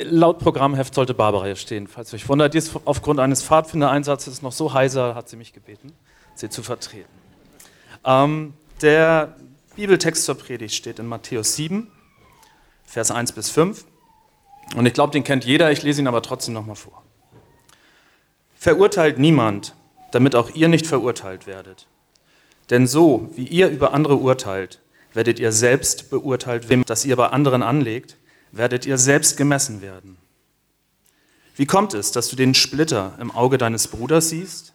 Laut Programmheft sollte Barbara hier stehen. Falls ihr euch wundert, die ist aufgrund eines Pfadfindereinsatzes noch so heiser, hat sie mich gebeten, sie zu vertreten. Ähm, der Bibeltext zur Predigt steht in Matthäus 7, Vers 1 bis 5. Und ich glaube, den kennt jeder, ich lese ihn aber trotzdem nochmal vor. Verurteilt niemand, damit auch ihr nicht verurteilt werdet. Denn so, wie ihr über andere urteilt, werdet ihr selbst beurteilt, wem das ihr bei anderen anlegt, werdet ihr selbst gemessen werden. Wie kommt es, dass du den Splitter im Auge deines Bruders siehst,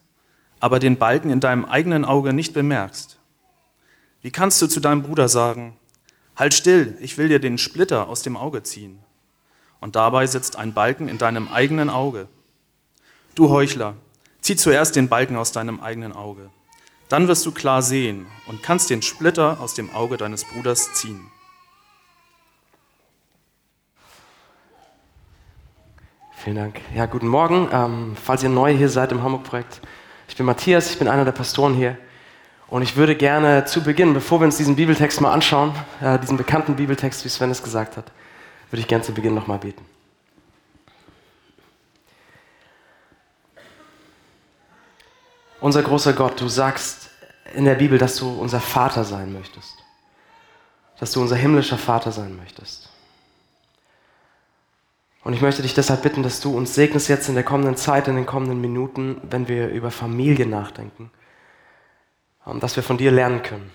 aber den Balken in deinem eigenen Auge nicht bemerkst? Wie kannst du zu deinem Bruder sagen, halt still, ich will dir den Splitter aus dem Auge ziehen? Und dabei sitzt ein Balken in deinem eigenen Auge. Du Heuchler, zieh zuerst den Balken aus deinem eigenen Auge. Dann wirst du klar sehen und kannst den Splitter aus dem Auge deines Bruders ziehen. Vielen Dank. Ja, guten Morgen. Ähm, falls ihr neu hier seid im Hamburg-Projekt, ich bin Matthias, ich bin einer der Pastoren hier. Und ich würde gerne zu Beginn, bevor wir uns diesen Bibeltext mal anschauen, äh, diesen bekannten Bibeltext, wie Sven es gesagt hat, würde ich gerne zu Beginn nochmal beten. Unser großer Gott, du sagst in der Bibel, dass du unser Vater sein möchtest. Dass du unser himmlischer Vater sein möchtest. Und ich möchte dich deshalb bitten, dass du uns segnest jetzt in der kommenden Zeit, in den kommenden Minuten, wenn wir über Familie nachdenken. Und dass wir von dir lernen können.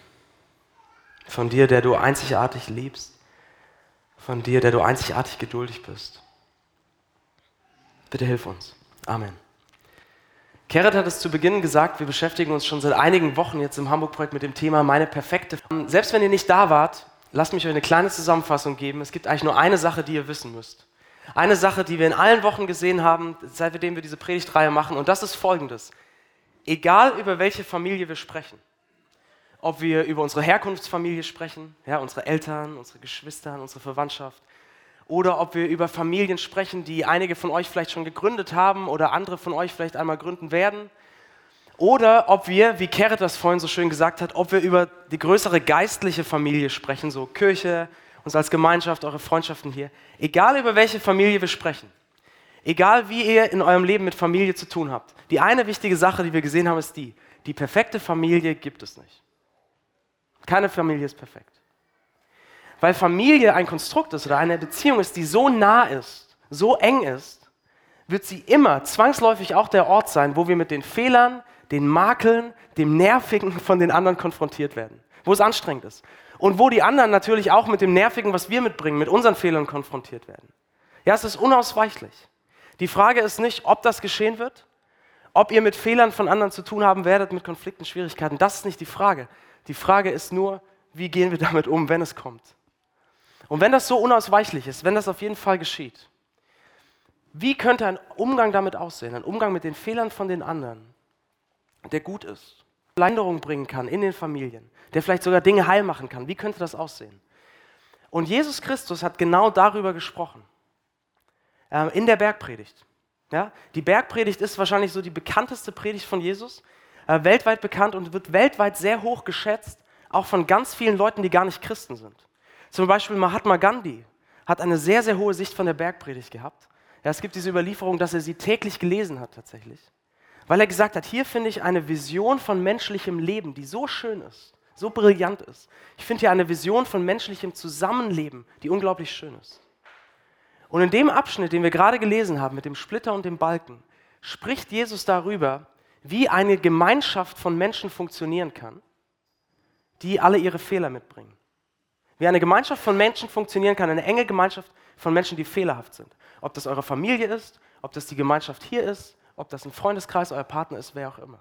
Von dir, der du einzigartig liebst. Von dir, der du einzigartig geduldig bist. Bitte hilf uns. Amen. Gerrit hat es zu Beginn gesagt, wir beschäftigen uns schon seit einigen Wochen jetzt im Hamburg-Projekt mit dem Thema meine perfekte. Selbst wenn ihr nicht da wart, lasst mich euch eine kleine Zusammenfassung geben. Es gibt eigentlich nur eine Sache, die ihr wissen müsst. Eine Sache, die wir in allen Wochen gesehen haben, seitdem wir diese Predigtreihe machen, und das ist folgendes. Egal über welche Familie wir sprechen, ob wir über unsere Herkunftsfamilie sprechen, ja, unsere Eltern, unsere Geschwister, unsere Verwandtschaft, oder ob wir über Familien sprechen, die einige von euch vielleicht schon gegründet haben oder andere von euch vielleicht einmal gründen werden, oder ob wir, wie Keret das vorhin so schön gesagt hat, ob wir über die größere geistliche Familie sprechen, so Kirche, uns als Gemeinschaft, eure Freundschaften hier. Egal über welche Familie wir sprechen, egal wie ihr in eurem Leben mit Familie zu tun habt, die eine wichtige Sache, die wir gesehen haben, ist die, die perfekte Familie gibt es nicht. Keine Familie ist perfekt. Weil Familie ein Konstrukt ist oder eine Beziehung ist, die so nah ist, so eng ist, wird sie immer zwangsläufig auch der Ort sein, wo wir mit den Fehlern, den Makeln, dem Nervigen von den anderen konfrontiert werden. Wo es anstrengend ist. Und wo die anderen natürlich auch mit dem Nervigen, was wir mitbringen, mit unseren Fehlern konfrontiert werden. Ja, es ist unausweichlich. Die Frage ist nicht, ob das geschehen wird, ob ihr mit Fehlern von anderen zu tun haben werdet, mit Konflikten, Schwierigkeiten. Das ist nicht die Frage. Die Frage ist nur, wie gehen wir damit um, wenn es kommt. Und wenn das so unausweichlich ist, wenn das auf jeden Fall geschieht, wie könnte ein Umgang damit aussehen? Ein Umgang mit den Fehlern von den anderen, der gut ist, Veränderung bringen kann in den Familien, der vielleicht sogar Dinge heil machen kann. Wie könnte das aussehen? Und Jesus Christus hat genau darüber gesprochen. Äh, in der Bergpredigt. Ja? Die Bergpredigt ist wahrscheinlich so die bekannteste Predigt von Jesus, äh, weltweit bekannt und wird weltweit sehr hoch geschätzt, auch von ganz vielen Leuten, die gar nicht Christen sind. Zum Beispiel Mahatma Gandhi hat eine sehr, sehr hohe Sicht von der Bergpredigt gehabt. Ja, es gibt diese Überlieferung, dass er sie täglich gelesen hat tatsächlich. Weil er gesagt hat, hier finde ich eine Vision von menschlichem Leben, die so schön ist, so brillant ist. Ich finde hier eine Vision von menschlichem Zusammenleben, die unglaublich schön ist. Und in dem Abschnitt, den wir gerade gelesen haben, mit dem Splitter und dem Balken, spricht Jesus darüber, wie eine Gemeinschaft von Menschen funktionieren kann, die alle ihre Fehler mitbringen. Wie eine Gemeinschaft von Menschen funktionieren kann, eine enge Gemeinschaft von Menschen, die fehlerhaft sind. Ob das eure Familie ist, ob das die Gemeinschaft hier ist, ob das ein Freundeskreis, euer Partner ist, wer auch immer.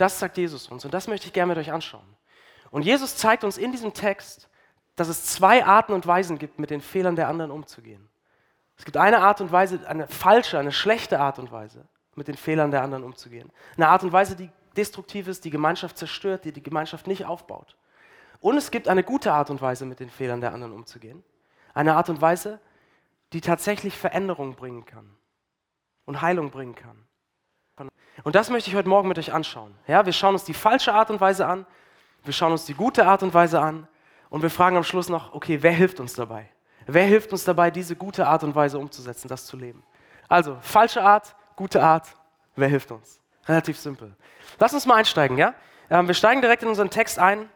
Das sagt Jesus uns und das möchte ich gerne mit euch anschauen. Und Jesus zeigt uns in diesem Text, dass es zwei Arten und Weisen gibt, mit den Fehlern der anderen umzugehen. Es gibt eine Art und Weise, eine falsche, eine schlechte Art und Weise, mit den Fehlern der anderen umzugehen. Eine Art und Weise, die destruktiv ist, die Gemeinschaft zerstört, die die Gemeinschaft nicht aufbaut. Und es gibt eine gute Art und Weise, mit den Fehlern der anderen umzugehen. Eine Art und Weise, die tatsächlich Veränderung bringen kann und Heilung bringen kann. Und das möchte ich heute Morgen mit euch anschauen. Ja, wir schauen uns die falsche Art und Weise an, wir schauen uns die gute Art und Weise an und wir fragen am Schluss noch, okay, wer hilft uns dabei? Wer hilft uns dabei, diese gute Art und Weise umzusetzen, das zu leben? Also, falsche Art, gute Art, wer hilft uns? Relativ simpel. Lass uns mal einsteigen, ja? Ähm, wir steigen direkt in unseren Text ein.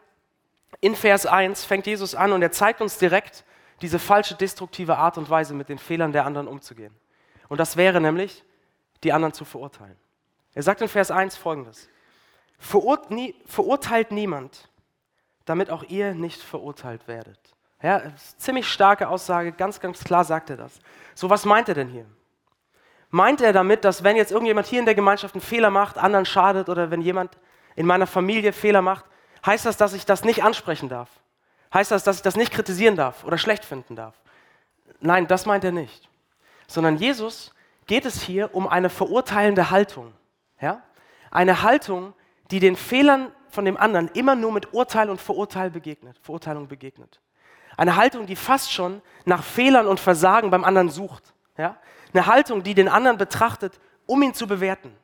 In Vers 1 fängt Jesus an und er zeigt uns direkt diese falsche, destruktive Art und Weise, mit den Fehlern der anderen umzugehen. Und das wäre nämlich, die anderen zu verurteilen. Er sagt in Vers 1 folgendes: Verurteilt niemand, damit auch ihr nicht verurteilt werdet. Ja, ziemlich starke Aussage, ganz, ganz klar sagt er das. So, was meint er denn hier? Meint er damit, dass wenn jetzt irgendjemand hier in der Gemeinschaft einen Fehler macht, anderen schadet oder wenn jemand in meiner Familie Fehler macht, heißt das, dass ich das nicht ansprechen darf? Heißt das, dass ich das nicht kritisieren darf oder schlecht finden darf? Nein, das meint er nicht. Sondern Jesus geht es hier um eine verurteilende Haltung. Ja? Eine Haltung, die den Fehlern von dem anderen immer nur mit Urteil und Verurteil begegnet, Verurteilung begegnet. Eine Haltung, die fast schon nach Fehlern und Versagen beim anderen sucht. Ja? Eine Haltung, die den anderen betrachtet, um ihn zu bewerten.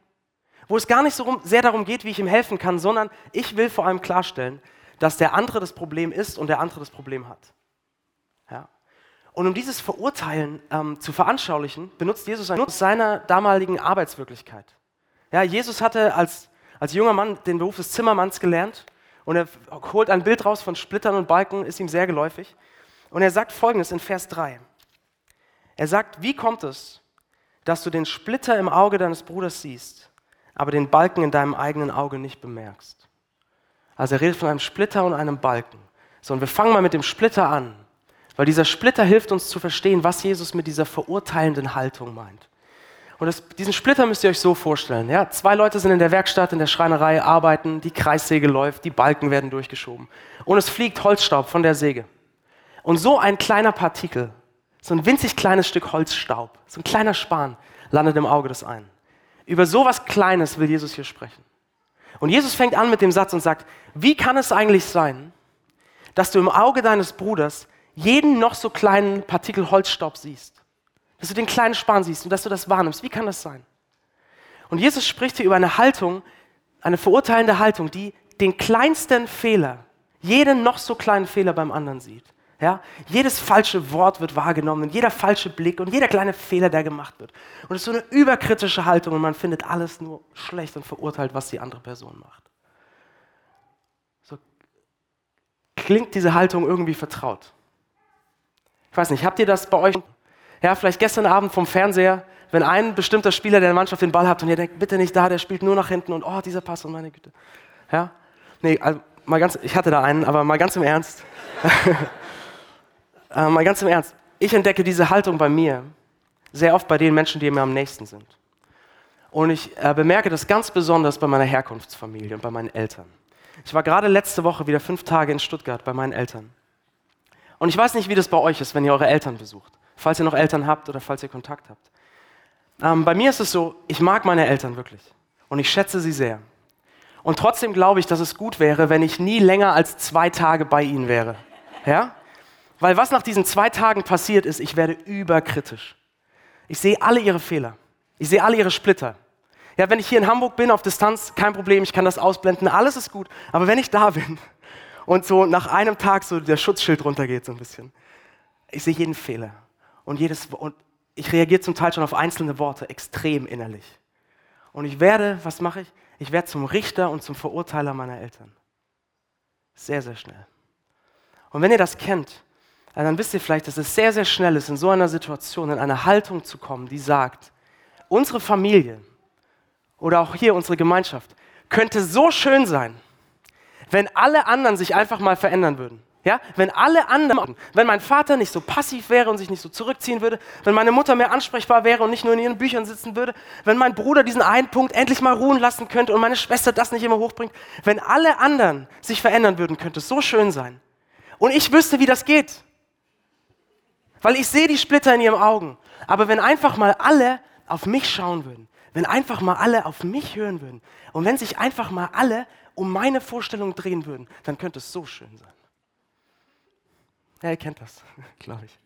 Wo es gar nicht so sehr darum geht, wie ich ihm helfen kann, sondern ich will vor allem klarstellen, dass der andere das Problem ist und der andere das Problem hat. Ja? Und um dieses Verurteilen ähm, zu veranschaulichen, benutzt Jesus seiner damaligen Arbeitswirklichkeit. Ja, Jesus hatte als, als junger Mann den Beruf des Zimmermanns gelernt und er holt ein Bild raus von Splittern und Balken, ist ihm sehr geläufig. Und er sagt folgendes in Vers 3. Er sagt, wie kommt es, dass du den Splitter im Auge deines Bruders siehst, aber den Balken in deinem eigenen Auge nicht bemerkst? Also er redet von einem Splitter und einem Balken. So, und wir fangen mal mit dem Splitter an, weil dieser Splitter hilft uns zu verstehen, was Jesus mit dieser verurteilenden Haltung meint. Und das, diesen Splitter müsst ihr euch so vorstellen. Ja? Zwei Leute sind in der Werkstatt, in der Schreinerei, arbeiten, die Kreissäge läuft, die Balken werden durchgeschoben. Und es fliegt Holzstaub von der Säge. Und so ein kleiner Partikel, so ein winzig kleines Stück Holzstaub, so ein kleiner Span, landet im Auge des einen. Über so was Kleines will Jesus hier sprechen. Und Jesus fängt an mit dem Satz und sagt, wie kann es eigentlich sein, dass du im Auge deines Bruders jeden noch so kleinen Partikel Holzstaub siehst? Dass du den kleinen Span siehst und dass du das wahrnimmst. Wie kann das sein? Und Jesus spricht hier über eine Haltung, eine verurteilende Haltung, die den kleinsten Fehler, jeden noch so kleinen Fehler beim anderen sieht. Ja? Jedes falsche Wort wird wahrgenommen, jeder falsche Blick und jeder kleine Fehler, der gemacht wird. Und es ist so eine überkritische Haltung und man findet alles nur schlecht und verurteilt, was die andere Person macht. So klingt diese Haltung irgendwie vertraut. Ich weiß nicht, habt ihr das bei euch? Ja, vielleicht gestern Abend vom Fernseher, wenn ein bestimmter Spieler der Mannschaft den Ball hat und ihr denkt, bitte nicht da, der spielt nur nach hinten und oh, dieser Pass und meine Güte. Ja? Nee, also mal ganz, ich hatte da einen, aber mal ganz im Ernst. äh, mal ganz im Ernst. Ich entdecke diese Haltung bei mir sehr oft bei den Menschen, die mir am nächsten sind. Und ich äh, bemerke das ganz besonders bei meiner Herkunftsfamilie und bei meinen Eltern. Ich war gerade letzte Woche wieder fünf Tage in Stuttgart bei meinen Eltern. Und ich weiß nicht, wie das bei euch ist, wenn ihr eure Eltern besucht falls ihr noch Eltern habt oder falls ihr Kontakt habt. Ähm, bei mir ist es so, ich mag meine Eltern wirklich und ich schätze sie sehr. Und trotzdem glaube ich, dass es gut wäre, wenn ich nie länger als zwei Tage bei ihnen wäre. Ja? Weil was nach diesen zwei Tagen passiert ist, ich werde überkritisch. Ich sehe alle ihre Fehler. Ich sehe alle ihre Splitter. Ja, wenn ich hier in Hamburg bin, auf Distanz, kein Problem, ich kann das ausblenden, alles ist gut. Aber wenn ich da bin und so nach einem Tag so der Schutzschild runtergeht so ein bisschen, ich sehe jeden Fehler und, jedes, und ich reagiere zum Teil schon auf einzelne Worte extrem innerlich. Und ich werde, was mache ich? Ich werde zum Richter und zum Verurteiler meiner Eltern. Sehr, sehr schnell. Und wenn ihr das kennt, dann wisst ihr vielleicht, dass es sehr, sehr schnell ist, in so einer Situation in eine Haltung zu kommen, die sagt, unsere Familie oder auch hier unsere Gemeinschaft könnte so schön sein, wenn alle anderen sich einfach mal verändern würden. Ja, wenn alle anderen, wenn mein Vater nicht so passiv wäre und sich nicht so zurückziehen würde, wenn meine Mutter mehr ansprechbar wäre und nicht nur in ihren Büchern sitzen würde, wenn mein Bruder diesen einen Punkt endlich mal ruhen lassen könnte und meine Schwester das nicht immer hochbringt, wenn alle anderen sich verändern würden, könnte es so schön sein. Und ich wüsste, wie das geht. Weil ich sehe die Splitter in ihren Augen. Aber wenn einfach mal alle auf mich schauen würden, wenn einfach mal alle auf mich hören würden und wenn sich einfach mal alle um meine Vorstellung drehen würden, dann könnte es so schön sein. Ja, ihr kennt das, glaube ich.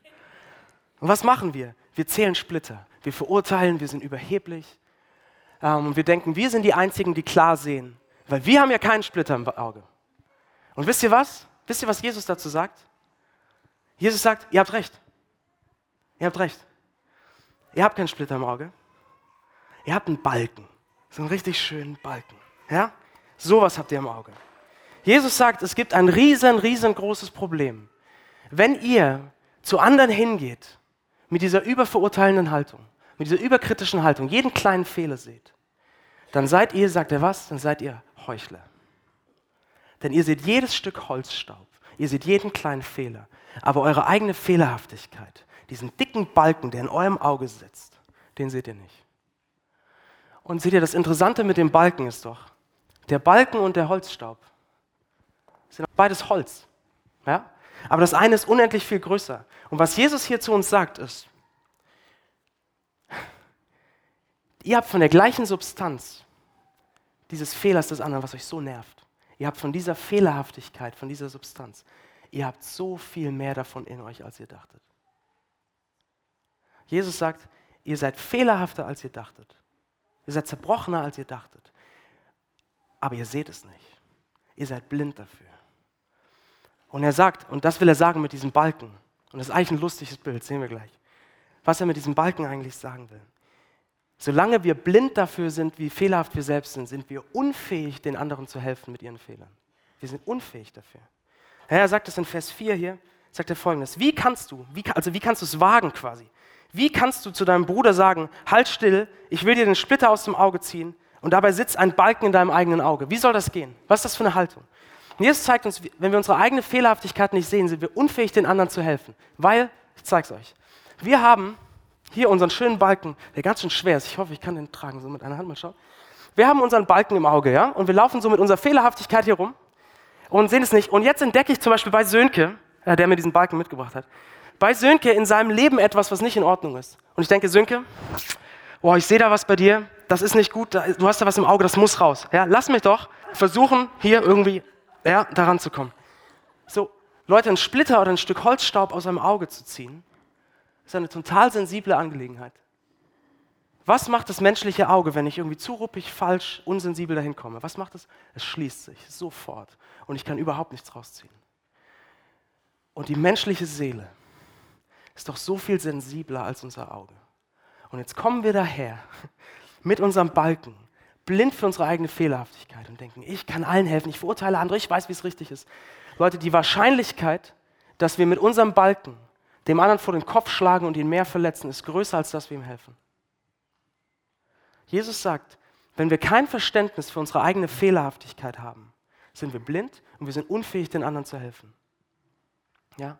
Und was machen wir? Wir zählen Splitter. Wir verurteilen, wir sind überheblich. Ähm, und wir denken, wir sind die Einzigen, die klar sehen. Weil wir haben ja keinen Splitter im Auge. Und wisst ihr was? Wisst ihr, was Jesus dazu sagt? Jesus sagt, ihr habt recht. Ihr habt recht. Ihr habt keinen Splitter im Auge. Ihr habt einen Balken. So einen richtig schönen Balken. Ja? Sowas habt ihr im Auge. Jesus sagt, es gibt ein riesen, riesengroßes Problem. Wenn ihr zu anderen hingeht mit dieser überverurteilenden Haltung, mit dieser überkritischen Haltung, jeden kleinen Fehler seht, dann seid ihr, sagt er was, dann seid ihr Heuchler. Denn ihr seht jedes Stück Holzstaub, ihr seht jeden kleinen Fehler, aber eure eigene Fehlerhaftigkeit, diesen dicken Balken, der in eurem Auge sitzt, den seht ihr nicht. Und seht ihr, das Interessante mit dem Balken ist doch, der Balken und der Holzstaub sind beides Holz. Ja? Aber das eine ist unendlich viel größer. Und was Jesus hier zu uns sagt, ist, ihr habt von der gleichen Substanz dieses Fehlers des anderen, was euch so nervt. Ihr habt von dieser Fehlerhaftigkeit, von dieser Substanz, ihr habt so viel mehr davon in euch, als ihr dachtet. Jesus sagt, ihr seid fehlerhafter, als ihr dachtet. Ihr seid zerbrochener, als ihr dachtet. Aber ihr seht es nicht. Ihr seid blind dafür. Und er sagt, und das will er sagen mit diesem Balken, und das ist eigentlich ein lustiges Bild, sehen wir gleich, was er mit diesem Balken eigentlich sagen will. Solange wir blind dafür sind, wie fehlerhaft wir selbst sind, sind wir unfähig, den anderen zu helfen mit ihren Fehlern. Wir sind unfähig dafür. Er sagt es in Vers 4 hier, sagt er folgendes: Wie kannst du, wie, also wie kannst du es wagen quasi? Wie kannst du zu deinem Bruder sagen, halt still, ich will dir den Splitter aus dem Auge ziehen und dabei sitzt ein Balken in deinem eigenen Auge? Wie soll das gehen? Was ist das für eine Haltung? Und Jesus zeigt uns, wenn wir unsere eigene Fehlerhaftigkeit nicht sehen, sind wir unfähig, den anderen zu helfen. Weil, ich zeige es euch, wir haben hier unseren schönen Balken, der ganz schön schwer ist. Ich hoffe, ich kann den tragen, so mit einer Hand mal schauen. Wir haben unseren Balken im Auge, ja, und wir laufen so mit unserer Fehlerhaftigkeit hier rum und sehen es nicht. Und jetzt entdecke ich zum Beispiel bei Sönke, ja, der mir diesen Balken mitgebracht hat, bei Sönke in seinem Leben etwas, was nicht in Ordnung ist. Und ich denke, Sönke, boah, ich sehe da was bei dir, das ist nicht gut, du hast da was im Auge, das muss raus. Ja, lass mich doch versuchen, hier irgendwie ja, daran zu kommen. So, Leute, ein Splitter oder ein Stück Holzstaub aus einem Auge zu ziehen, ist eine total sensible Angelegenheit. Was macht das menschliche Auge, wenn ich irgendwie zu ruppig, falsch, unsensibel dahin komme? Was macht es? Es schließt sich sofort und ich kann überhaupt nichts rausziehen. Und die menschliche Seele ist doch so viel sensibler als unser Auge. Und jetzt kommen wir daher mit unserem Balken blind für unsere eigene Fehlerhaftigkeit und denken, ich kann allen helfen, ich verurteile andere, ich weiß, wie es richtig ist. Leute, die Wahrscheinlichkeit, dass wir mit unserem Balken dem anderen vor den Kopf schlagen und ihn mehr verletzen, ist größer, als dass wir ihm helfen. Jesus sagt, wenn wir kein Verständnis für unsere eigene Fehlerhaftigkeit haben, sind wir blind und wir sind unfähig, den anderen zu helfen. Ja?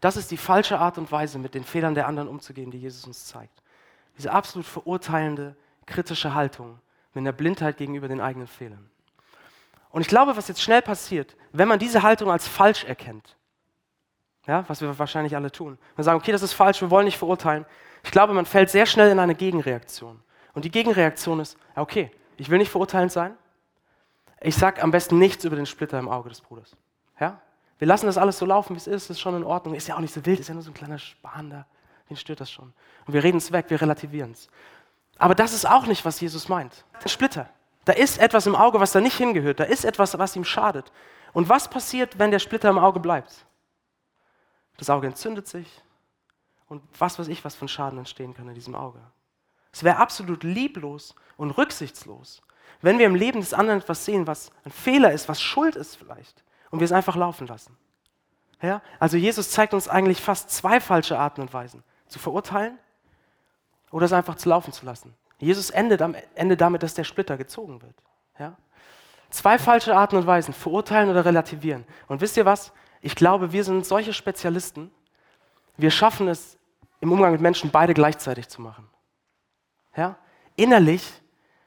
Das ist die falsche Art und Weise, mit den Fehlern der anderen umzugehen, die Jesus uns zeigt. Diese absolut verurteilende, kritische Haltung, mit einer Blindheit gegenüber den eigenen Fehlern. Und ich glaube, was jetzt schnell passiert, wenn man diese Haltung als falsch erkennt, ja, was wir wahrscheinlich alle tun, wir sagen, okay, das ist falsch, wir wollen nicht verurteilen. Ich glaube, man fällt sehr schnell in eine Gegenreaktion. Und die Gegenreaktion ist, okay, ich will nicht verurteilend sein. Ich sage am besten nichts über den Splitter im Auge des Bruders. Ja? Wir lassen das alles so laufen, wie es ist, ist schon in Ordnung. Ist ja auch nicht so wild, ist ja nur so ein kleiner Span da. Wen stört das schon? Und wir reden es weg, wir relativieren es. Aber das ist auch nicht, was Jesus meint. Ein Splitter. Da ist etwas im Auge, was da nicht hingehört. Da ist etwas, was ihm schadet. Und was passiert, wenn der Splitter im Auge bleibt? Das Auge entzündet sich. Und was weiß ich, was von Schaden entstehen kann in diesem Auge. Es wäre absolut lieblos und rücksichtslos, wenn wir im Leben des anderen etwas sehen, was ein Fehler ist, was Schuld ist vielleicht, und wir es einfach laufen lassen. Ja? Also Jesus zeigt uns eigentlich fast zwei falsche Arten und Weisen. Zu verurteilen oder es einfach zu laufen zu lassen. Jesus endet am Ende damit, dass der Splitter gezogen wird. Ja? Zwei falsche Arten und Weisen, verurteilen oder relativieren. Und wisst ihr was? Ich glaube, wir sind solche Spezialisten, wir schaffen es im Umgang mit Menschen beide gleichzeitig zu machen. Ja? Innerlich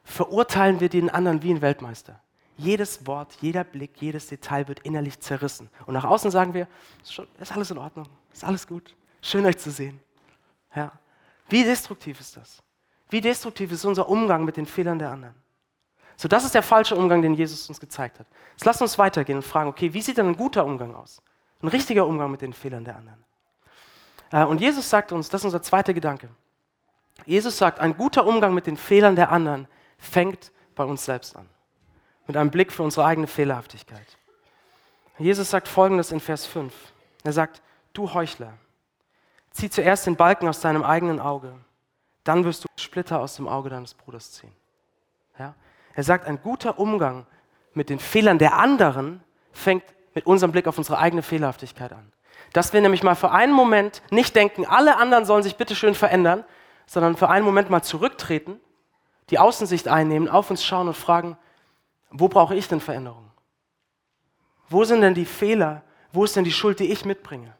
verurteilen wir den anderen wie ein Weltmeister. Jedes Wort, jeder Blick, jedes Detail wird innerlich zerrissen. Und nach außen sagen wir, ist alles in Ordnung, ist alles gut, schön euch zu sehen. Ja. Wie destruktiv ist das? Wie destruktiv ist unser Umgang mit den Fehlern der anderen? So, das ist der falsche Umgang, den Jesus uns gezeigt hat. Jetzt lasst uns weitergehen und fragen, okay, wie sieht denn ein guter Umgang aus? Ein richtiger Umgang mit den Fehlern der anderen. Äh, und Jesus sagt uns, das ist unser zweiter Gedanke. Jesus sagt, ein guter Umgang mit den Fehlern der anderen fängt bei uns selbst an. Mit einem Blick für unsere eigene Fehlerhaftigkeit. Jesus sagt folgendes in Vers 5. Er sagt, du Heuchler, zieh zuerst den Balken aus deinem eigenen Auge, dann wirst du Splitter aus dem Auge deines Bruders ziehen. Ja? Er sagt, ein guter Umgang mit den Fehlern der anderen fängt mit unserem Blick auf unsere eigene Fehlerhaftigkeit an. Dass wir nämlich mal für einen Moment nicht denken, alle anderen sollen sich bitteschön verändern, sondern für einen Moment mal zurücktreten, die Außensicht einnehmen, auf uns schauen und fragen, wo brauche ich denn Veränderung? Wo sind denn die Fehler? Wo ist denn die Schuld, die ich mitbringe?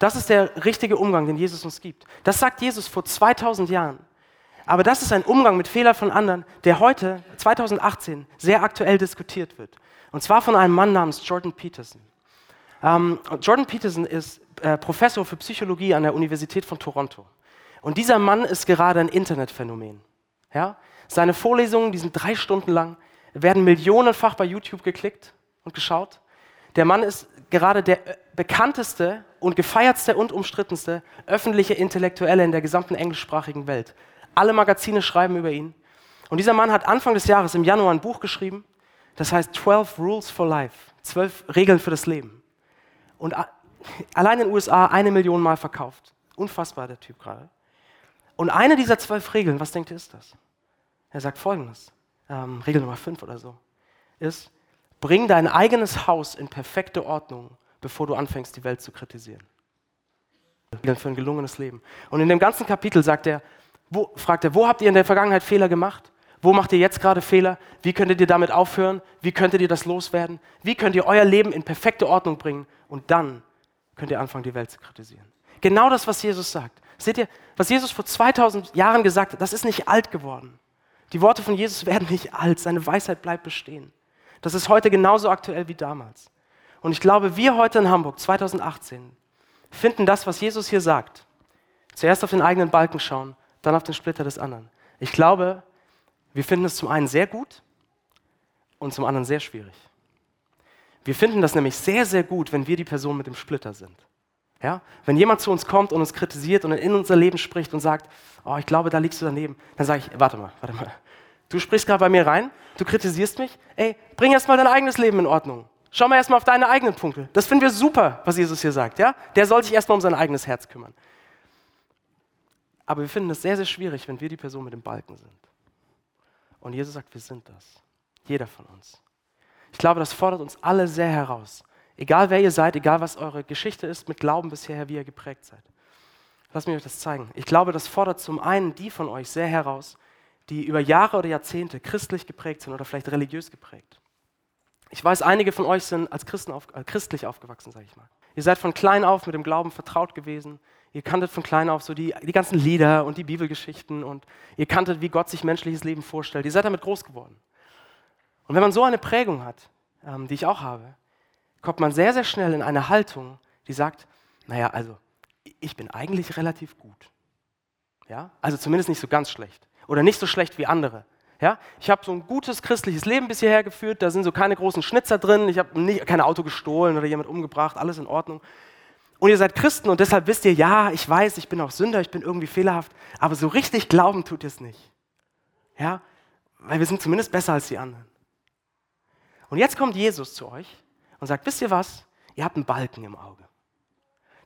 Das ist der richtige Umgang, den Jesus uns gibt. Das sagt Jesus vor 2000 Jahren. Aber das ist ein Umgang mit Fehlern von anderen, der heute, 2018, sehr aktuell diskutiert wird. Und zwar von einem Mann namens Jordan Peterson. Ähm, Jordan Peterson ist äh, Professor für Psychologie an der Universität von Toronto. Und dieser Mann ist gerade ein Internetphänomen. Ja? Seine Vorlesungen, die sind drei Stunden lang, werden millionenfach bei YouTube geklickt und geschaut. Der Mann ist gerade der äh, bekannteste und gefeiertste und umstrittenste öffentliche Intellektuelle in der gesamten englischsprachigen Welt. Alle Magazine schreiben über ihn. Und dieser Mann hat Anfang des Jahres im Januar ein Buch geschrieben, das heißt 12 Rules for Life, zwölf Regeln für das Leben. Und allein in den USA eine Million Mal verkauft. Unfassbar, der Typ gerade. Und eine dieser zwölf Regeln, was denkt ihr, ist das? Er sagt folgendes, ähm, Regel Nummer fünf oder so, ist, bring dein eigenes Haus in perfekte Ordnung, bevor du anfängst, die Welt zu kritisieren. Für ein gelungenes Leben. Und in dem ganzen Kapitel sagt er, wo, fragt er, wo habt ihr in der Vergangenheit Fehler gemacht? Wo macht ihr jetzt gerade Fehler? Wie könntet ihr damit aufhören? Wie könntet ihr das loswerden? Wie könnt ihr euer Leben in perfekte Ordnung bringen? Und dann könnt ihr anfangen, die Welt zu kritisieren. Genau das, was Jesus sagt. Seht ihr, was Jesus vor 2000 Jahren gesagt hat, das ist nicht alt geworden. Die Worte von Jesus werden nicht alt, seine Weisheit bleibt bestehen. Das ist heute genauso aktuell wie damals. Und ich glaube, wir heute in Hamburg 2018 finden das, was Jesus hier sagt. Zuerst auf den eigenen Balken schauen, dann auf den Splitter des anderen. Ich glaube, wir finden es zum einen sehr gut und zum anderen sehr schwierig. Wir finden das nämlich sehr, sehr gut, wenn wir die Person mit dem Splitter sind. Ja? Wenn jemand zu uns kommt und uns kritisiert und in unser Leben spricht und sagt, oh, ich glaube, da liegst du daneben, dann sage ich, warte mal, warte mal. Du sprichst gerade bei mir rein, du kritisierst mich, ey, bring erst mal dein eigenes Leben in Ordnung. Schau mal erst mal auf deine eigenen Punkte. Das finden wir super, was Jesus hier sagt. Ja? Der soll sich erst mal um sein eigenes Herz kümmern. Aber wir finden es sehr, sehr schwierig, wenn wir die Person mit dem Balken sind. Und Jesus sagt, wir sind das. Jeder von uns. Ich glaube, das fordert uns alle sehr heraus. Egal wer ihr seid, egal was eure Geschichte ist, mit Glauben bisher, wie ihr geprägt seid. Lass mich euch das zeigen. Ich glaube, das fordert zum einen die von euch sehr heraus, die über Jahre oder Jahrzehnte christlich geprägt sind oder vielleicht religiös geprägt. Ich weiß, einige von euch sind als Christen auf, äh, christlich aufgewachsen, sage ich mal. Ihr seid von klein auf mit dem Glauben vertraut gewesen. Ihr kanntet von klein auf so die, die ganzen Lieder und die Bibelgeschichten und ihr kanntet, wie Gott sich menschliches Leben vorstellt. Ihr seid damit groß geworden. Und wenn man so eine Prägung hat, ähm, die ich auch habe, kommt man sehr, sehr schnell in eine Haltung, die sagt, naja, also ich bin eigentlich relativ gut. Ja? Also zumindest nicht so ganz schlecht. Oder nicht so schlecht wie andere. Ja? Ich habe so ein gutes christliches Leben bis hierher geführt, da sind so keine großen Schnitzer drin, ich habe kein Auto gestohlen oder jemand umgebracht, alles in Ordnung. Und ihr seid Christen und deshalb wisst ihr, ja, ich weiß, ich bin auch Sünder, ich bin irgendwie fehlerhaft, aber so richtig glauben tut ihr es nicht. Ja? Weil wir sind zumindest besser als die anderen. Und jetzt kommt Jesus zu euch und sagt, wisst ihr was? Ihr habt einen Balken im Auge.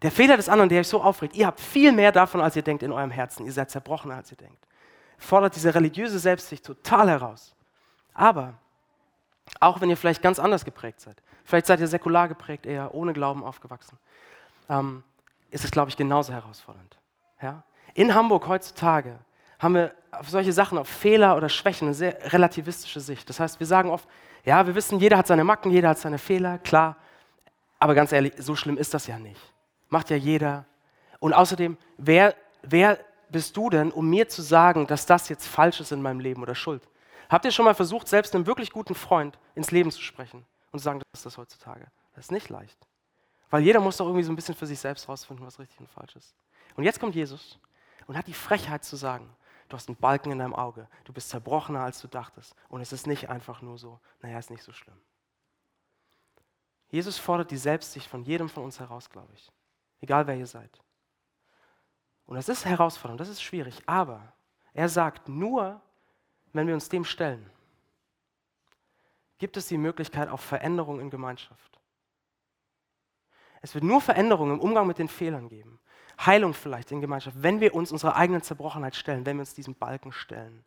Der Fehler des anderen, der euch so aufregt, ihr habt viel mehr davon, als ihr denkt in eurem Herzen. Ihr seid zerbrochener, als ihr denkt. Fordert diese religiöse Selbstsicht total heraus. Aber auch wenn ihr vielleicht ganz anders geprägt seid, vielleicht seid ihr säkular geprägt, eher ohne Glauben aufgewachsen, ähm, ist es, glaube ich, genauso herausfordernd. Ja? In Hamburg heutzutage haben wir auf solche Sachen, auf Fehler oder Schwächen eine sehr relativistische Sicht. Das heißt, wir sagen oft, ja, wir wissen, jeder hat seine Macken, jeder hat seine Fehler, klar. Aber ganz ehrlich, so schlimm ist das ja nicht. Macht ja jeder. Und außerdem, wer, wer bist du denn, um mir zu sagen, dass das jetzt falsch ist in meinem Leben oder Schuld? Habt ihr schon mal versucht, selbst einem wirklich guten Freund ins Leben zu sprechen und zu sagen, das ist das heutzutage? Das ist nicht leicht. Weil jeder muss doch irgendwie so ein bisschen für sich selbst rausfinden, was richtig und falsch ist. Und jetzt kommt Jesus und hat die Frechheit zu sagen, du hast einen Balken in deinem Auge, du bist zerbrochener, als du dachtest. Und es ist nicht einfach nur so, naja, ist nicht so schlimm. Jesus fordert die Selbstsicht von jedem von uns heraus, glaube ich. Egal wer ihr seid. Und das ist herausfordernd, das ist schwierig, aber er sagt, nur wenn wir uns dem stellen, gibt es die Möglichkeit auf Veränderung in Gemeinschaft. Es wird nur Veränderungen im Umgang mit den Fehlern geben. Heilung vielleicht in Gemeinschaft, wenn wir uns unserer eigenen Zerbrochenheit stellen, wenn wir uns diesem Balken stellen.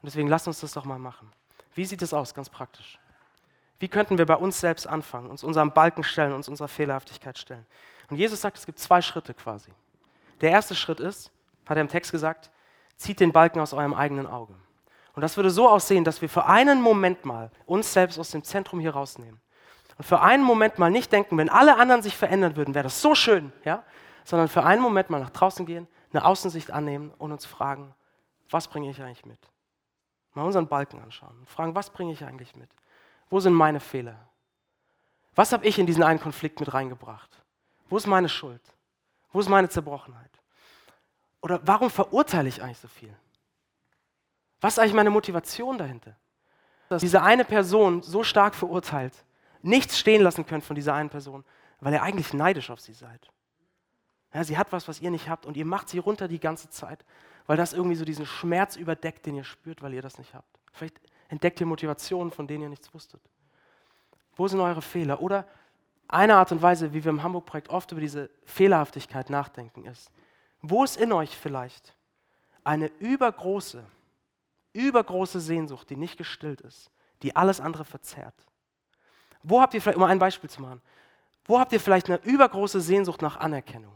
Und deswegen lasst uns das doch mal machen. Wie sieht es aus, ganz praktisch? Wie könnten wir bei uns selbst anfangen, uns unserem Balken stellen, uns unserer Fehlerhaftigkeit stellen? Und Jesus sagt, es gibt zwei Schritte quasi. Der erste Schritt ist, hat er im Text gesagt, zieht den Balken aus eurem eigenen Auge. Und das würde so aussehen, dass wir für einen Moment mal uns selbst aus dem Zentrum hier rausnehmen. Und für einen Moment mal nicht denken, wenn alle anderen sich verändern würden, wäre das so schön, ja? Sondern für einen Moment mal nach draußen gehen, eine Außensicht annehmen und uns fragen, was bringe ich eigentlich mit? Mal unseren Balken anschauen und fragen, was bringe ich eigentlich mit? Wo sind meine Fehler? Was habe ich in diesen einen Konflikt mit reingebracht? Wo ist meine Schuld? Wo ist meine Zerbrochenheit? Oder warum verurteile ich eigentlich so viel? Was ist eigentlich meine Motivation dahinter? Dass diese eine Person so stark verurteilt, nichts stehen lassen könnt von dieser einen Person, weil ihr eigentlich neidisch auf sie seid. Ja, sie hat was, was ihr nicht habt und ihr macht sie runter die ganze Zeit, weil das irgendwie so diesen Schmerz überdeckt, den ihr spürt, weil ihr das nicht habt. Vielleicht entdeckt ihr Motivationen, von denen ihr nichts wusstet. Wo sind eure Fehler? Oder eine Art und Weise, wie wir im Hamburg-Projekt oft über diese Fehlerhaftigkeit nachdenken, ist, wo ist in euch vielleicht eine übergroße, übergroße Sehnsucht, die nicht gestillt ist, die alles andere verzerrt? Wo habt ihr vielleicht, um ein Beispiel zu machen, wo habt ihr vielleicht eine übergroße Sehnsucht nach Anerkennung?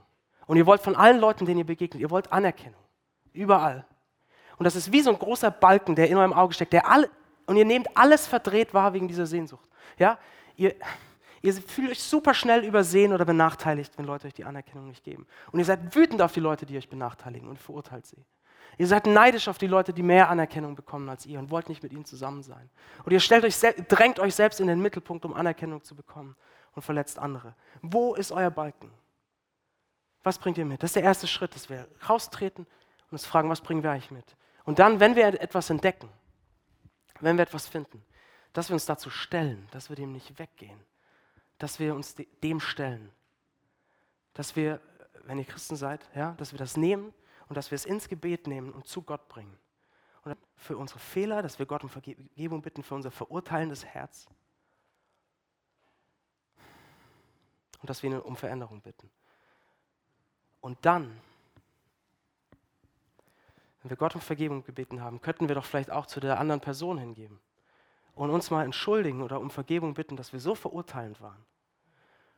Und ihr wollt von allen Leuten, denen ihr begegnet, ihr wollt Anerkennung. Überall. Und das ist wie so ein großer Balken, der in eurem Auge steckt, der alle, und ihr nehmt alles verdreht wahr wegen dieser Sehnsucht. Ja? Ihr, ihr fühlt euch super schnell übersehen oder benachteiligt, wenn Leute euch die Anerkennung nicht geben. Und ihr seid wütend auf die Leute, die euch benachteiligen und verurteilt sie. Ihr seid neidisch auf die Leute, die mehr Anerkennung bekommen als ihr und wollt nicht mit ihnen zusammen sein. Und ihr stellt euch, drängt euch selbst in den Mittelpunkt, um Anerkennung zu bekommen und verletzt andere. Wo ist euer Balken? Was bringt ihr mit? Das ist der erste Schritt, dass wir raustreten und uns fragen, was bringen wir eigentlich mit? Und dann, wenn wir etwas entdecken, wenn wir etwas finden, dass wir uns dazu stellen, dass wir dem nicht weggehen, dass wir uns dem stellen, dass wir, wenn ihr Christen seid, ja, dass wir das nehmen und dass wir es ins Gebet nehmen und zu Gott bringen. Und für unsere Fehler, dass wir Gott um Vergebung bitten, für unser verurteilendes Herz. Und dass wir ihn um Veränderung bitten. Und dann, wenn wir Gott um Vergebung gebeten haben, könnten wir doch vielleicht auch zu der anderen Person hingeben und uns mal entschuldigen oder um Vergebung bitten, dass wir so verurteilend waren.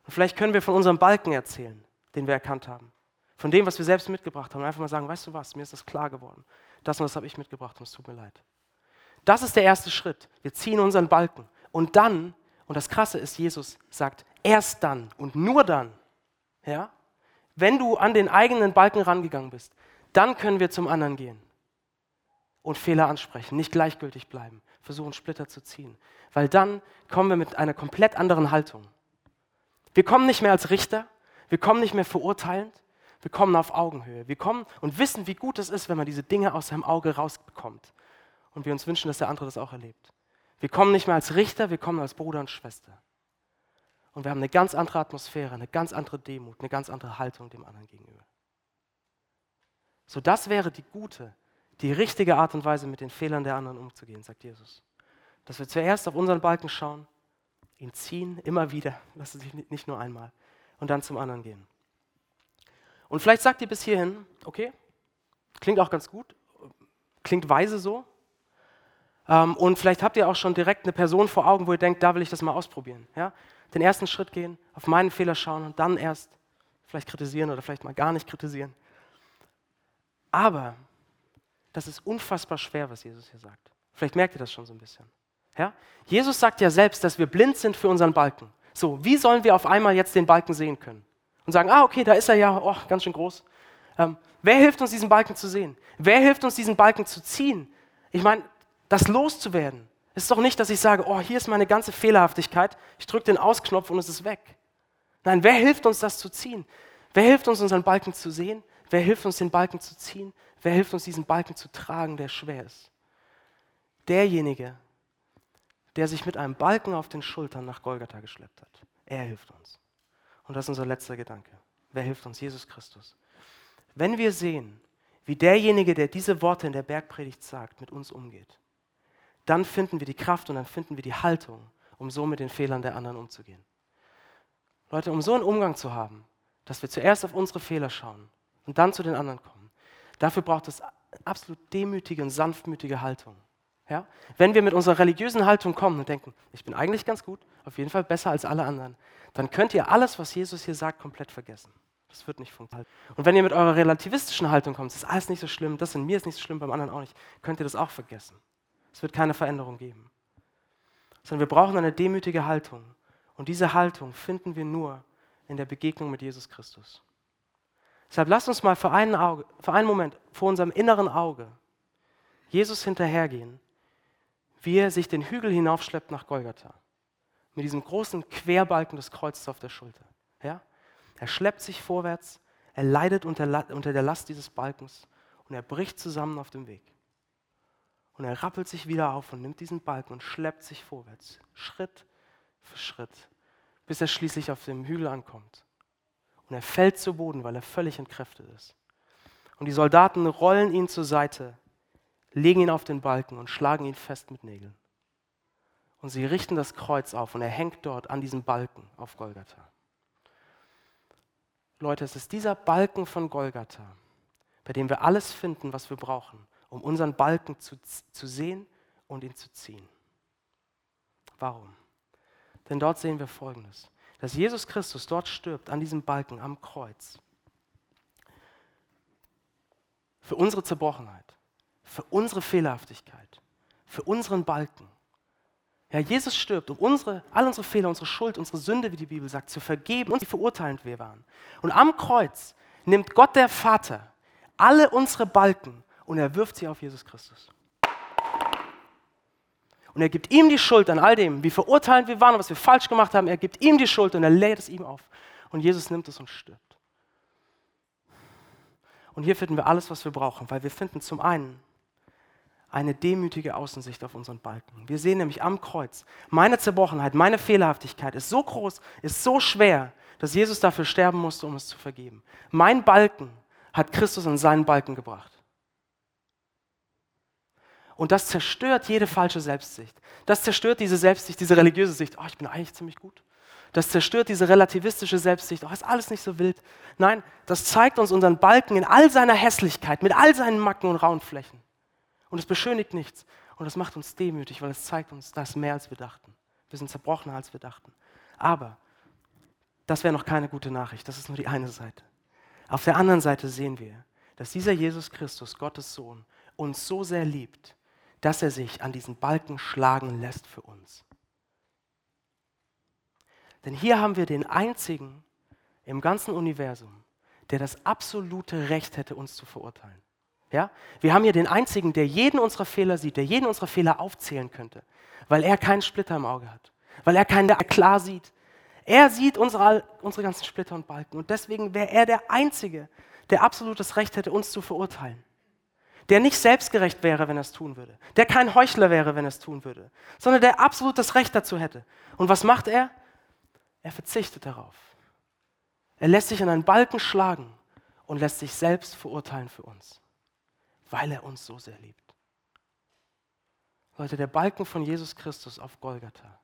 Und vielleicht können wir von unserem Balken erzählen, den wir erkannt haben. Von dem, was wir selbst mitgebracht haben. Und einfach mal sagen, weißt du was, mir ist das klar geworden. Das und das habe ich mitgebracht und es tut mir leid. Das ist der erste Schritt. Wir ziehen unseren Balken. Und dann, und das Krasse ist, Jesus sagt, erst dann und nur dann, ja, wenn du an den eigenen Balken rangegangen bist, dann können wir zum anderen gehen und Fehler ansprechen, nicht gleichgültig bleiben, versuchen Splitter zu ziehen. Weil dann kommen wir mit einer komplett anderen Haltung. Wir kommen nicht mehr als Richter, wir kommen nicht mehr verurteilend, wir kommen auf Augenhöhe. Wir kommen und wissen, wie gut es ist, wenn man diese Dinge aus seinem Auge rausbekommt. Und wir uns wünschen, dass der andere das auch erlebt. Wir kommen nicht mehr als Richter, wir kommen als Bruder und Schwester. Und wir haben eine ganz andere Atmosphäre, eine ganz andere Demut, eine ganz andere Haltung dem anderen gegenüber. So, das wäre die gute, die richtige Art und Weise, mit den Fehlern der anderen umzugehen, sagt Jesus. Dass wir zuerst auf unseren Balken schauen, ihn ziehen, immer wieder, lassen sich nicht nur einmal, und dann zum anderen gehen. Und vielleicht sagt ihr bis hierhin, okay, klingt auch ganz gut, klingt weise so. Ähm, und vielleicht habt ihr auch schon direkt eine Person vor Augen, wo ihr denkt, da will ich das mal ausprobieren. Ja? Den ersten Schritt gehen, auf meinen Fehler schauen und dann erst vielleicht kritisieren oder vielleicht mal gar nicht kritisieren. Aber das ist unfassbar schwer, was Jesus hier sagt. Vielleicht merkt ihr das schon so ein bisschen. Ja? Jesus sagt ja selbst, dass wir blind sind für unseren Balken. So, wie sollen wir auf einmal jetzt den Balken sehen können? Und sagen, ah, okay, da ist er ja, oh, ganz schön groß. Ähm, wer hilft uns, diesen Balken zu sehen? Wer hilft uns, diesen Balken zu ziehen? Ich meine, das loszuwerden. Es ist doch nicht, dass ich sage, oh, hier ist meine ganze Fehlerhaftigkeit, ich drücke den Ausknopf und es ist weg. Nein, wer hilft uns, das zu ziehen? Wer hilft uns, unseren Balken zu sehen? Wer hilft uns, den Balken zu ziehen? Wer hilft uns, diesen Balken zu tragen, der schwer ist? Derjenige, der sich mit einem Balken auf den Schultern nach Golgatha geschleppt hat. Er hilft uns. Und das ist unser letzter Gedanke. Wer hilft uns? Jesus Christus. Wenn wir sehen, wie derjenige, der diese Worte in der Bergpredigt sagt, mit uns umgeht, dann finden wir die Kraft und dann finden wir die Haltung, um so mit den Fehlern der anderen umzugehen. Leute, um so einen Umgang zu haben, dass wir zuerst auf unsere Fehler schauen und dann zu den anderen kommen, dafür braucht es absolut demütige und sanftmütige Haltung. Ja? Wenn wir mit unserer religiösen Haltung kommen und denken, ich bin eigentlich ganz gut, auf jeden Fall besser als alle anderen, dann könnt ihr alles, was Jesus hier sagt, komplett vergessen. Das wird nicht funktionieren. Und wenn ihr mit eurer relativistischen Haltung kommt, das ist alles nicht so schlimm, das in mir ist nicht so schlimm, beim anderen auch nicht, könnt ihr das auch vergessen. Es wird keine Veränderung geben. Sondern wir brauchen eine demütige Haltung. Und diese Haltung finden wir nur in der Begegnung mit Jesus Christus. Deshalb lasst uns mal für einen, Auge, für einen Moment vor unserem inneren Auge Jesus hinterhergehen, wie er sich den Hügel hinaufschleppt nach Golgatha. Mit diesem großen Querbalken des Kreuzes auf der Schulter. Ja? Er schleppt sich vorwärts, er leidet unter, unter der Last dieses Balkens und er bricht zusammen auf dem Weg. Und er rappelt sich wieder auf und nimmt diesen Balken und schleppt sich vorwärts, Schritt für Schritt, bis er schließlich auf dem Hügel ankommt. Und er fällt zu Boden, weil er völlig entkräftet ist. Und die Soldaten rollen ihn zur Seite, legen ihn auf den Balken und schlagen ihn fest mit Nägeln. Und sie richten das Kreuz auf und er hängt dort an diesem Balken auf Golgatha. Leute, es ist dieser Balken von Golgatha, bei dem wir alles finden, was wir brauchen, um unseren Balken zu, zu sehen und ihn zu ziehen. Warum? Denn dort sehen wir Folgendes, dass Jesus Christus dort stirbt, an diesem Balken, am Kreuz. Für unsere Zerbrochenheit, für unsere Fehlerhaftigkeit, für unseren Balken ja, Jesus stirbt, um unsere, all unsere Fehler, unsere Schuld, unsere Sünde, wie die Bibel sagt, zu vergeben und wie verurteilend wir waren. Und am Kreuz nimmt Gott der Vater alle unsere Balken und er wirft sie auf Jesus Christus. Und er gibt ihm die Schuld an all dem, wie verurteilend wir waren und was wir falsch gemacht haben. Er gibt ihm die Schuld und er lädt es ihm auf. Und Jesus nimmt es und stirbt. Und hier finden wir alles, was wir brauchen, weil wir finden zum einen eine demütige Außensicht auf unseren Balken. Wir sehen nämlich am Kreuz, meine Zerbrochenheit, meine Fehlerhaftigkeit ist so groß, ist so schwer, dass Jesus dafür sterben musste, um es zu vergeben. Mein Balken hat Christus an seinen Balken gebracht. Und das zerstört jede falsche Selbstsicht. Das zerstört diese Selbstsicht, diese religiöse Sicht. Oh, ich bin eigentlich ziemlich gut. Das zerstört diese relativistische Selbstsicht. Oh, ist alles nicht so wild. Nein, das zeigt uns unseren Balken in all seiner Hässlichkeit, mit all seinen Macken und rauen Flächen. Und es beschönigt nichts. Und es macht uns demütig, weil es zeigt uns, das mehr als wir dachten. Wir sind zerbrochener als wir dachten. Aber das wäre noch keine gute Nachricht. Das ist nur die eine Seite. Auf der anderen Seite sehen wir, dass dieser Jesus Christus, Gottes Sohn, uns so sehr liebt, dass er sich an diesen Balken schlagen lässt für uns. Denn hier haben wir den einzigen im ganzen Universum, der das absolute Recht hätte, uns zu verurteilen. Ja? Wir haben hier den einzigen, der jeden unserer Fehler sieht, der jeden unserer Fehler aufzählen könnte, weil er keinen Splitter im Auge hat, weil er keinen, klar sieht. Er sieht unsere, unsere ganzen Splitter und Balken und deswegen wäre er der Einzige, der absolutes Recht hätte, uns zu verurteilen. Der nicht selbstgerecht wäre, wenn er es tun würde. Der kein Heuchler wäre, wenn er es tun würde. Sondern der absolut das Recht dazu hätte. Und was macht er? Er verzichtet darauf. Er lässt sich an einen Balken schlagen und lässt sich selbst verurteilen für uns weil er uns so sehr liebt. Leute, der Balken von Jesus Christus auf Golgatha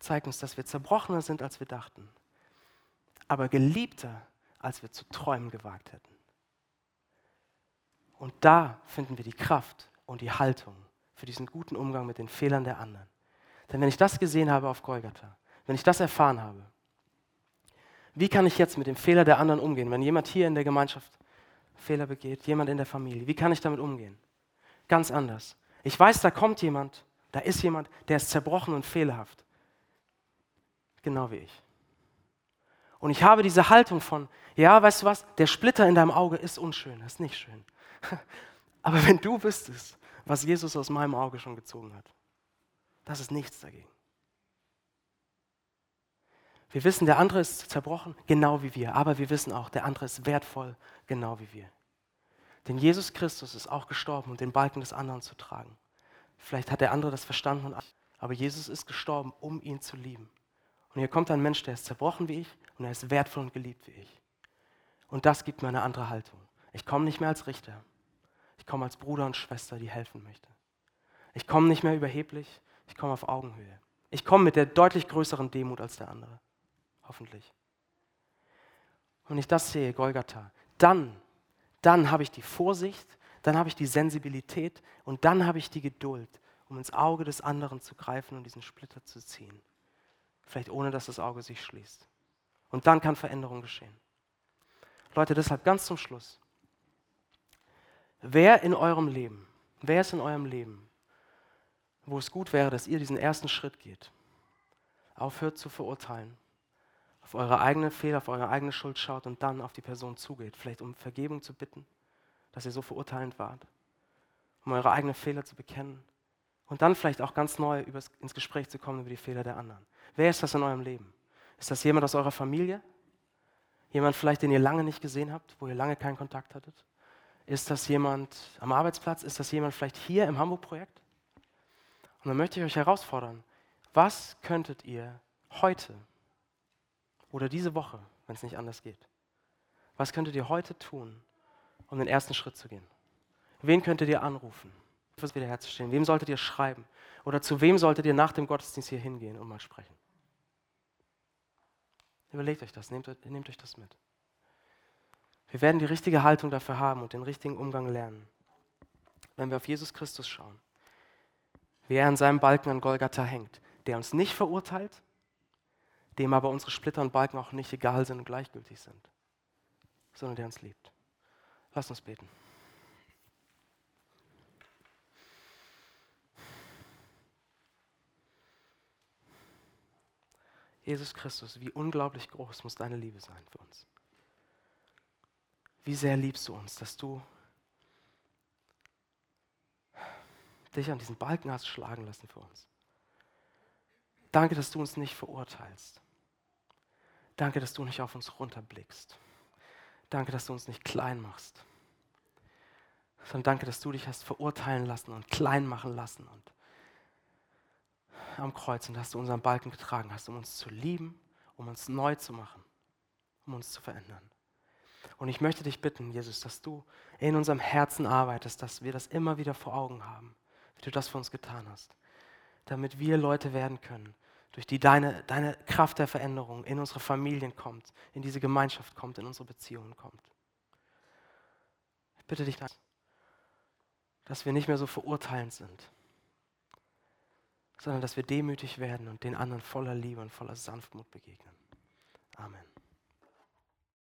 zeigt uns, dass wir zerbrochener sind, als wir dachten, aber geliebter, als wir zu träumen gewagt hätten. Und da finden wir die Kraft und die Haltung für diesen guten Umgang mit den Fehlern der anderen. Denn wenn ich das gesehen habe auf Golgatha, wenn ich das erfahren habe, wie kann ich jetzt mit dem Fehler der anderen umgehen, wenn jemand hier in der Gemeinschaft Fehler begeht, jemand in der Familie. Wie kann ich damit umgehen? Ganz anders. Ich weiß, da kommt jemand, da ist jemand, der ist zerbrochen und fehlerhaft. Genau wie ich. Und ich habe diese Haltung von, ja, weißt du was, der Splitter in deinem Auge ist unschön, ist nicht schön. Aber wenn du wüsstest, was Jesus aus meinem Auge schon gezogen hat, das ist nichts dagegen. Wir wissen, der andere ist zerbrochen, genau wie wir. Aber wir wissen auch, der andere ist wertvoll, genau wie wir. Denn Jesus Christus ist auch gestorben, um den Balken des anderen zu tragen. Vielleicht hat der andere das verstanden, aber Jesus ist gestorben, um ihn zu lieben. Und hier kommt ein Mensch, der ist zerbrochen wie ich und er ist wertvoll und geliebt wie ich. Und das gibt mir eine andere Haltung. Ich komme nicht mehr als Richter. Ich komme als Bruder und Schwester, die helfen möchte. Ich komme nicht mehr überheblich, ich komme auf Augenhöhe. Ich komme mit der deutlich größeren Demut als der andere hoffentlich. und ich das sehe, Golgatha, dann, dann habe ich die Vorsicht, dann habe ich die Sensibilität und dann habe ich die Geduld, um ins Auge des anderen zu greifen und diesen Splitter zu ziehen. Vielleicht ohne, dass das Auge sich schließt. Und dann kann Veränderung geschehen. Leute, deshalb ganz zum Schluss. Wer in eurem Leben, wer ist in eurem Leben, wo es gut wäre, dass ihr diesen ersten Schritt geht, aufhört zu verurteilen, auf eure eigenen Fehler, auf eure eigene Schuld schaut und dann auf die Person zugeht, vielleicht um Vergebung zu bitten, dass ihr so verurteilend wart, um eure eigenen Fehler zu bekennen und dann vielleicht auch ganz neu ins Gespräch zu kommen über die Fehler der anderen. Wer ist das in eurem Leben? Ist das jemand aus eurer Familie? Jemand vielleicht, den ihr lange nicht gesehen habt, wo ihr lange keinen Kontakt hattet? Ist das jemand am Arbeitsplatz? Ist das jemand vielleicht hier im Hamburg-Projekt? Und dann möchte ich euch herausfordern, was könntet ihr heute oder diese Woche, wenn es nicht anders geht, was könntet ihr heute tun, um den ersten Schritt zu gehen? Wen könntet ihr anrufen, fürs wiederherzustellen? Wem solltet ihr schreiben? Oder zu wem solltet ihr nach dem Gottesdienst hier hingehen und mal sprechen? Überlegt euch das, nehmt, nehmt euch das mit. Wir werden die richtige Haltung dafür haben und den richtigen Umgang lernen, wenn wir auf Jesus Christus schauen, wie er an seinem Balken an Golgatha hängt, der uns nicht verurteilt, dem aber unsere Splitter und Balken auch nicht egal sind und gleichgültig sind, sondern der uns liebt. Lasst uns beten. Jesus Christus, wie unglaublich groß muss deine Liebe sein für uns. Wie sehr liebst du uns, dass du dich an diesen Balken hast schlagen lassen für uns. Danke, dass du uns nicht verurteilst. Danke, dass du nicht auf uns runterblickst. Danke, dass du uns nicht klein machst. Sondern danke, dass du dich hast verurteilen lassen und klein machen lassen und am Kreuz und dass du unseren Balken getragen hast, um uns zu lieben, um uns neu zu machen, um uns zu verändern. Und ich möchte dich bitten, Jesus, dass du in unserem Herzen arbeitest, dass wir das immer wieder vor Augen haben, wie du das für uns getan hast, damit wir Leute werden können, durch die deine, deine Kraft der Veränderung in unsere Familien kommt, in diese Gemeinschaft kommt, in unsere Beziehungen kommt. Ich bitte dich, dass wir nicht mehr so verurteilend sind, sondern dass wir demütig werden und den anderen voller Liebe und voller Sanftmut begegnen. Amen.